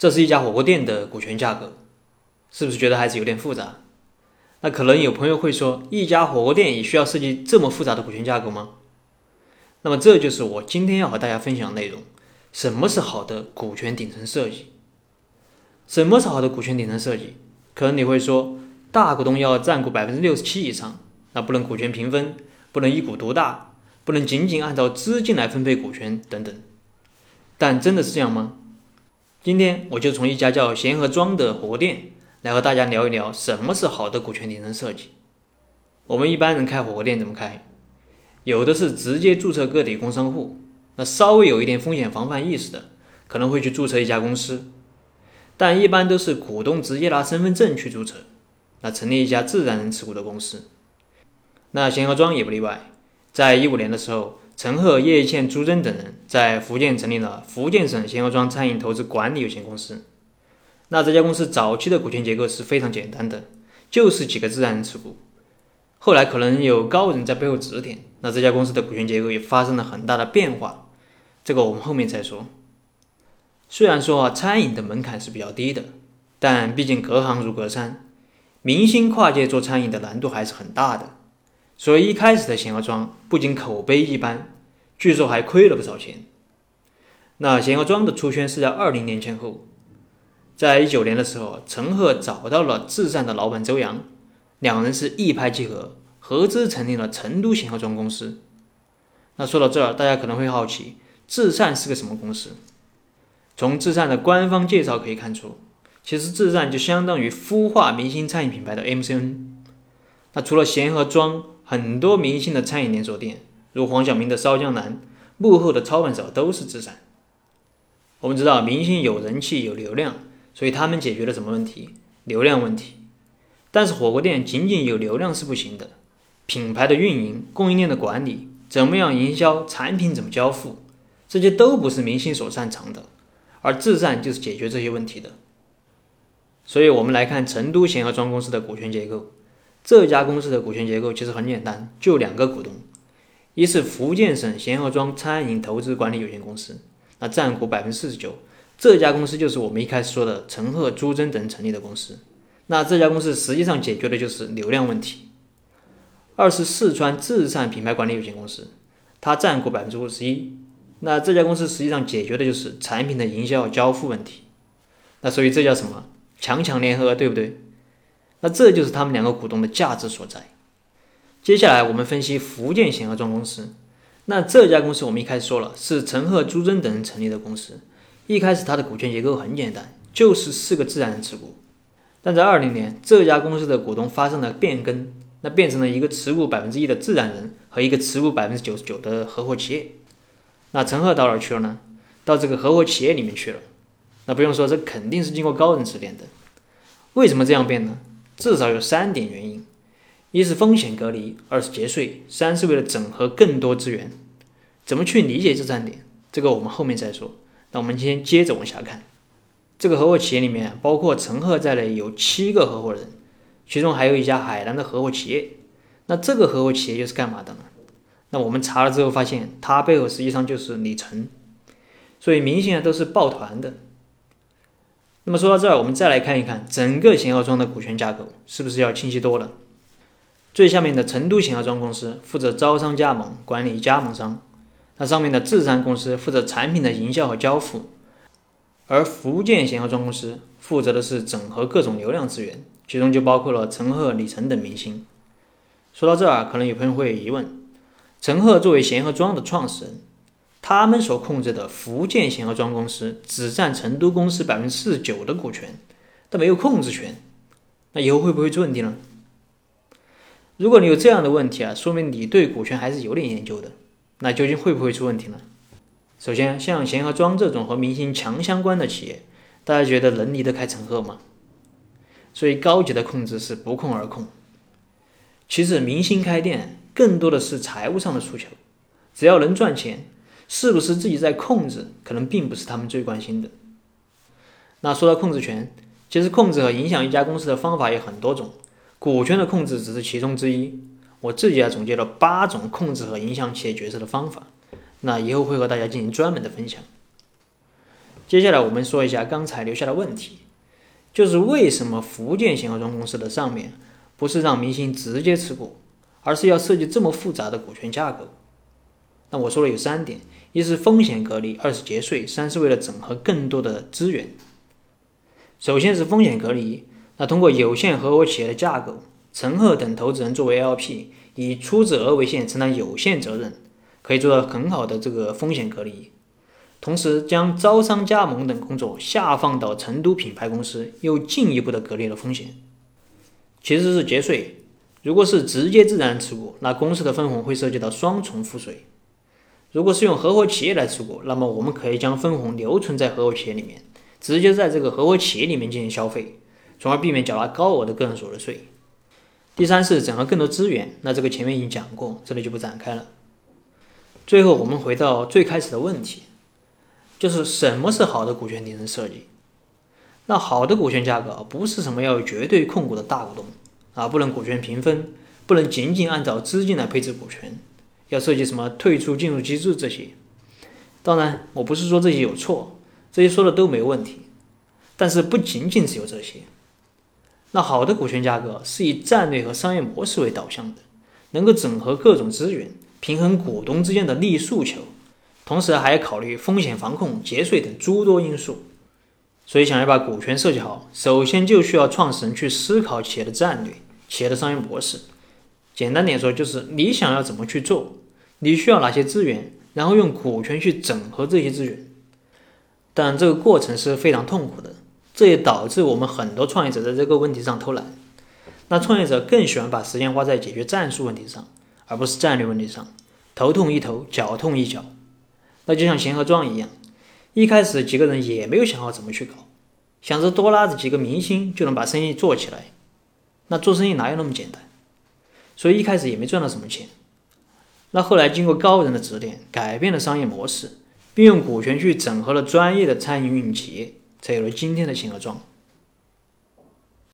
这是一家火锅店的股权架构，是不是觉得还是有点复杂？那可能有朋友会说，一家火锅店也需要设计这么复杂的股权架构吗？那么这就是我今天要和大家分享的内容：什么是好的股权顶层设计？什么是好的股权顶层设计？可能你会说，大股东要占股百分之六十七以上，那不能股权平分，不能一股独大，不能仅仅按照资金来分配股权等等。但真的是这样吗？今天我就从一家叫贤和庄的火锅店来和大家聊一聊什么是好的股权顶层设计。我们一般人开火锅店怎么开？有的是直接注册个体工商户，那稍微有一点风险防范意识的，可能会去注册一家公司，但一般都是股东直接拿身份证去注册，那成立一家自然人持股的公司。那贤和庄也不例外，在一五年的时候。陈赫、叶一茜、朱桢等人在福建成立了福建省贤鹅庄餐饮投资管理有限公司。那这家公司早期的股权结构是非常简单的，就是几个自然人持股。后来可能有高人在背后指点，那这家公司的股权结构也发生了很大的变化。这个我们后面再说。虽然说，餐饮的门槛是比较低的，但毕竟隔行如隔山，明星跨界做餐饮的难度还是很大的。所以一开始的贤合庄不仅口碑一般，据说还亏了不少钱。那贤合庄的出圈是在二零年前后，在一九年的时候，陈赫找到了至善的老板周洋，两人是一拍即合，合资成立了成都贤合庄公司。那说到这儿，大家可能会好奇，至善是个什么公司？从至善的官方介绍可以看出，其实至善就相当于孵化明星餐饮品牌的 MCN。那除了贤合庄，很多明星的餐饮连锁店，如黄晓明的烧江南，幕后的操盘手都是资产。我们知道，明星有人气有流量，所以他们解决了什么问题？流量问题。但是火锅店仅仅有流量是不行的，品牌的运营、供应链的管理，怎么样营销，产品怎么交付，这些都不是明星所擅长的，而至善就是解决这些问题的。所以，我们来看成都贤和庄公司的股权结构。这家公司的股权结构其实很简单，就两个股东，一是福建省贤和庄餐饮投资管理有限公司，那占股百分之四十九，这家公司就是我们一开始说的陈赫、朱桢等成立的公司。那这家公司实际上解决的就是流量问题。二是四川至善品牌管理有限公司，它占股百分之五十一，那这家公司实际上解决的就是产品的营销交付问题。那所以这叫什么？强强联合，对不对？那这就是他们两个股东的价值所在。接下来我们分析福建贤和庄公司。那这家公司我们一开始说了，是陈赫、朱桢等人成立的公司。一开始它的股权结构很简单，就是四个自然人持股。但在二零年，这家公司的股东发生了变更，那变成了一个持股百分之一的自然人和一个持股百分之九十九的合伙企业。那陈赫到哪去了呢？到这个合伙企业里面去了。那不用说，这肯定是经过高人指点的。为什么这样变呢？至少有三点原因：一是风险隔离，二是节税，三是为了整合更多资源。怎么去理解这三点？这个我们后面再说。那我们先接着往下看。这个合伙企业里面，包括陈赫在内有七个合伙人，其中还有一家海南的合伙企业。那这个合伙企业又是干嘛的呢？那我们查了之后发现，它背后实际上就是李晨。所以明显啊都是抱团的。那么说到这儿，我们再来看一看整个贤合庄的股权架构，是不是要清晰多了？最下面的成都贤合庄公司负责招商加盟，管理加盟商；那上面的智山公司负责产品的营销和交付，而福建贤合庄公司负责的是整合各种流量资源，其中就包括了陈赫、李晨等明星。说到这儿，可能有朋友会有疑问：陈赫作为贤合庄的创始人。他们所控制的福建贤和庄公司只占成都公司百分之四十九的股权，但没有控制权。那以后会不会出问题呢？如果你有这样的问题啊，说明你对股权还是有点研究的。那究竟会不会出问题呢？首先，像贤和庄这种和明星强相关的企业，大家觉得能离得开陈赫吗？所以高级的控制是不控而控。其实明星开店更多的是财务上的诉求，只要能赚钱。是不是自己在控制，可能并不是他们最关心的。那说到控制权，其实控制和影响一家公司的方法有很多种，股权的控制只是其中之一。我自己啊总结了八种控制和影响企业决策的方法，那以后会和大家进行专门的分享。接下来我们说一下刚才留下的问题，就是为什么福建贤合庄公司的上面不是让明星直接持股，而是要设计这么复杂的股权架构？那我说了有三点：一是风险隔离，二是节税，三是为了整合更多的资源。首先是风险隔离，那通过有限合伙企业的架构，陈赫等投资人作为 LP，以出资额为限承担有限责任，可以做到很好的这个风险隔离。同时将招商加盟等工作下放到成都品牌公司，又进一步的隔离了风险。其实是节税，如果是直接自然持股，那公司的分红会涉及到双重赋税。如果是用合伙企业来持股，那么我们可以将分红留存在合伙企业里面，直接在这个合伙企业里面进行消费，从而避免缴纳高额的个人所得税。第三是整合更多资源，那这个前面已经讲过，这里就不展开了。最后我们回到最开始的问题，就是什么是好的股权顶层设计？那好的股权价格不是什么要有绝对控股的大股东啊，不能股权平分，不能仅仅按照资金来配置股权。要设计什么退出进入机制这些，当然我不是说这些有错，这些说的都没问题，但是不仅仅只有这些。那好的股权架构是以战略和商业模式为导向的，能够整合各种资源，平衡股东之间的利益诉求，同时还要考虑风险防控、节税等诸多因素。所以想要把股权设计好，首先就需要创始人去思考企业的战略、企业的商业模式。简单点说，就是你想要怎么去做。你需要哪些资源，然后用股权去整合这些资源，但这个过程是非常痛苦的，这也导致我们很多创业者在这个问题上偷懒。那创业者更喜欢把时间花在解决战术问题上，而不是战略问题上，头痛一头，脚痛一脚。那就像贤和庄一样，一开始几个人也没有想好怎么去搞，想着多拉着几个明星就能把生意做起来，那做生意哪有那么简单？所以一开始也没赚到什么钱。那后来经过高人的指点，改变了商业模式，并用股权去整合了专业的餐饮运营企业，才有了今天的秦和庄。